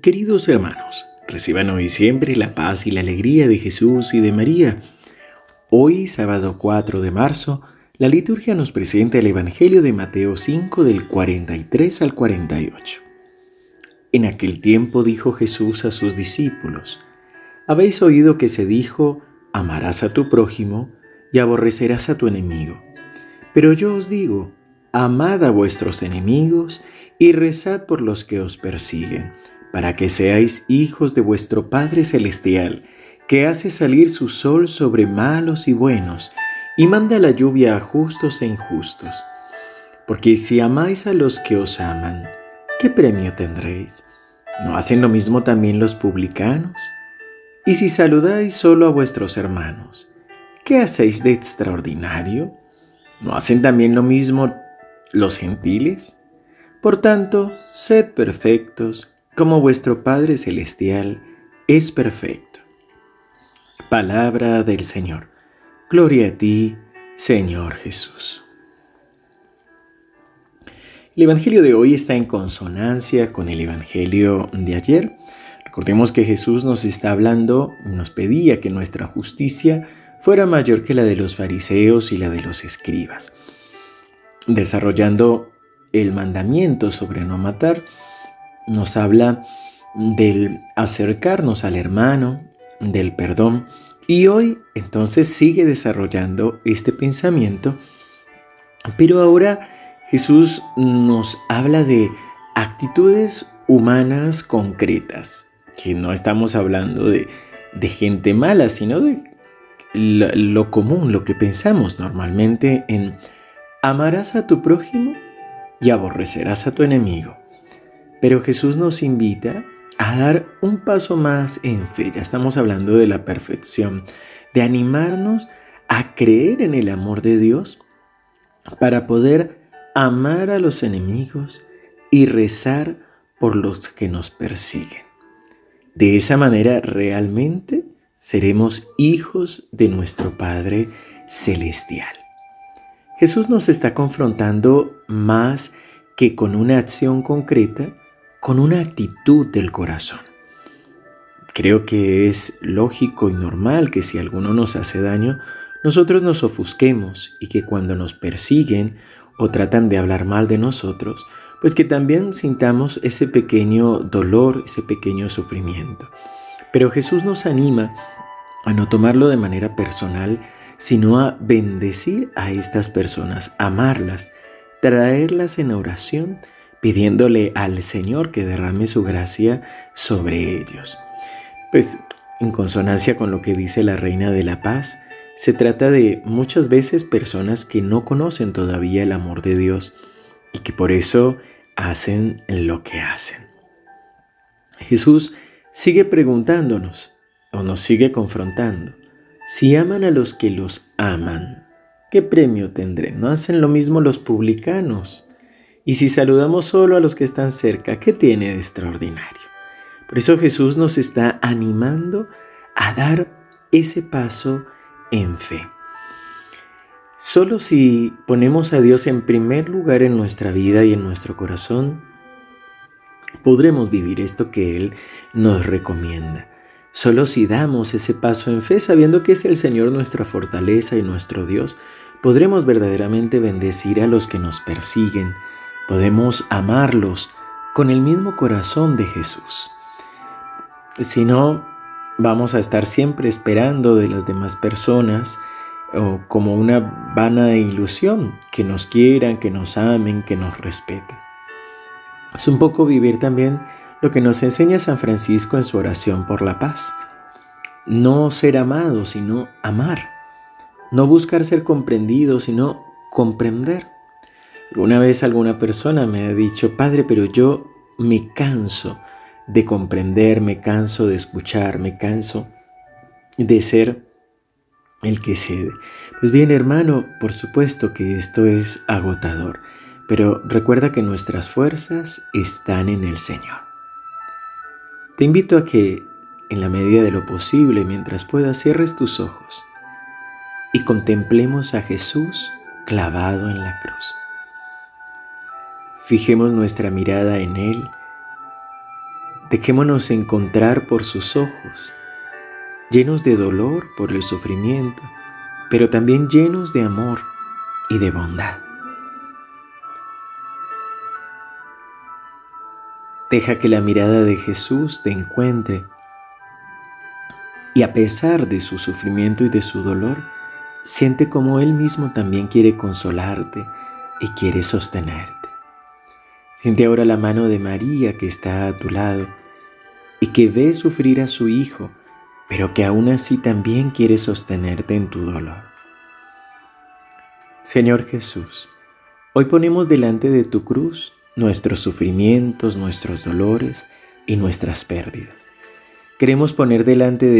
Queridos hermanos, reciban hoy siempre la paz y la alegría de Jesús y de María. Hoy, sábado 4 de marzo, la liturgia nos presenta el Evangelio de Mateo 5 del 43 al 48. En aquel tiempo dijo Jesús a sus discípulos, Habéis oído que se dijo, amarás a tu prójimo y aborrecerás a tu enemigo. Pero yo os digo, amad a vuestros enemigos y rezad por los que os persiguen para que seáis hijos de vuestro Padre Celestial, que hace salir su sol sobre malos y buenos, y manda la lluvia a justos e injustos. Porque si amáis a los que os aman, ¿qué premio tendréis? ¿No hacen lo mismo también los publicanos? Y si saludáis solo a vuestros hermanos, ¿qué hacéis de extraordinario? ¿No hacen también lo mismo los gentiles? Por tanto, sed perfectos, como vuestro Padre Celestial es perfecto. Palabra del Señor. Gloria a ti, Señor Jesús. El Evangelio de hoy está en consonancia con el Evangelio de ayer. Recordemos que Jesús nos está hablando, nos pedía que nuestra justicia fuera mayor que la de los fariseos y la de los escribas. Desarrollando el mandamiento sobre no matar, nos habla del acercarnos al hermano, del perdón. Y hoy entonces sigue desarrollando este pensamiento, pero ahora Jesús nos habla de actitudes humanas concretas, que no estamos hablando de, gente mala, sino de lo común, lo que pensamos normalmente en amarás a tu prójimo y aborrecerás a tu enemigo. Pero Jesús nos invita a dar un paso más en fe. Ya estamos hablando de la perfección, de animarnos a creer en el amor de Dios para poder amar a los enemigos y rezar por los que nos persiguen. De esa manera realmente seremos hijos de nuestro Padre Celestial. Jesús nos está confrontando más que con una acción concreta, con una actitud del corazón. Creo que es lógico y normal que si alguno nos hace daño, nosotros nos ofusquemos y que cuando nos persiguen o tratan de hablar mal de nosotros, pues que también sintamos ese pequeño dolor, ese pequeño sufrimiento. Pero Jesús nos anima a no tomarlo de manera personal, sino a bendecir a estas personas, amarlas, traerlas en oración pidiéndole al Señor que derrame su gracia sobre ellos. Pues en consonancia con lo que dice la Reina de la Paz, se trata de muchas veces personas que no conocen todavía el amor de Dios y que por eso hacen lo que hacen. Jesús sigue preguntándonos o nos sigue confrontando. Si aman a los que los aman, ¿qué premio tendrán? ¿No hacen lo mismo los publicanos? Y si saludamos solo a los que están cerca, ¿qué tiene de extraordinario? Por eso Jesús nos está animando a dar ese paso en fe. Solo si ponemos a Dios en primer lugar en nuestra vida y en nuestro corazón, podremos vivir esto que Él nos recomienda. Solo si damos ese paso en fe, sabiendo que es el Señor nuestra fortaleza y nuestro Dios, podremos verdaderamente bendecir a los que nos persiguen, podemos amarlos con el mismo corazón de Jesús. Si no, vamos a estar siempre esperando de las demás personas o como una vana ilusión, que nos quieran, que nos amen, que nos respeten. Es un poco vivir también lo que nos enseña San Francisco en su oración por la paz. No ser amado, sino amar. No buscar ser comprendido, sino comprender. Una vez alguna persona me ha dicho, Padre, pero yo me canso de comprender, me canso de escuchar, me canso de ser el que cede. Pues bien, hermano, por supuesto que esto es agotador, pero recuerda que nuestras fuerzas están en el Señor. Te invito a que, en la medida de lo posible, mientras puedas, cierres tus ojos y contemplemos a Jesús clavado en la cruz. Fijemos nuestra mirada en Él, Dejémonos encontrar por sus ojos, llenos de dolor por el sufrimiento, pero también llenos de amor y de bondad. Deja que la mirada de Jesús te encuentre y a pesar de su sufrimiento y de su dolor, siente como Él mismo también quiere consolarte y quiere sostenerte. Siente ahora la mano de María que está a tu lado y que ve sufrir a su hijo, pero que aún así también quiere sostenerte en tu dolor. Señor Jesús, hoy ponemos delante de tu cruz nuestros sufrimientos, nuestros dolores y nuestras pérdidas. Queremos poner delante de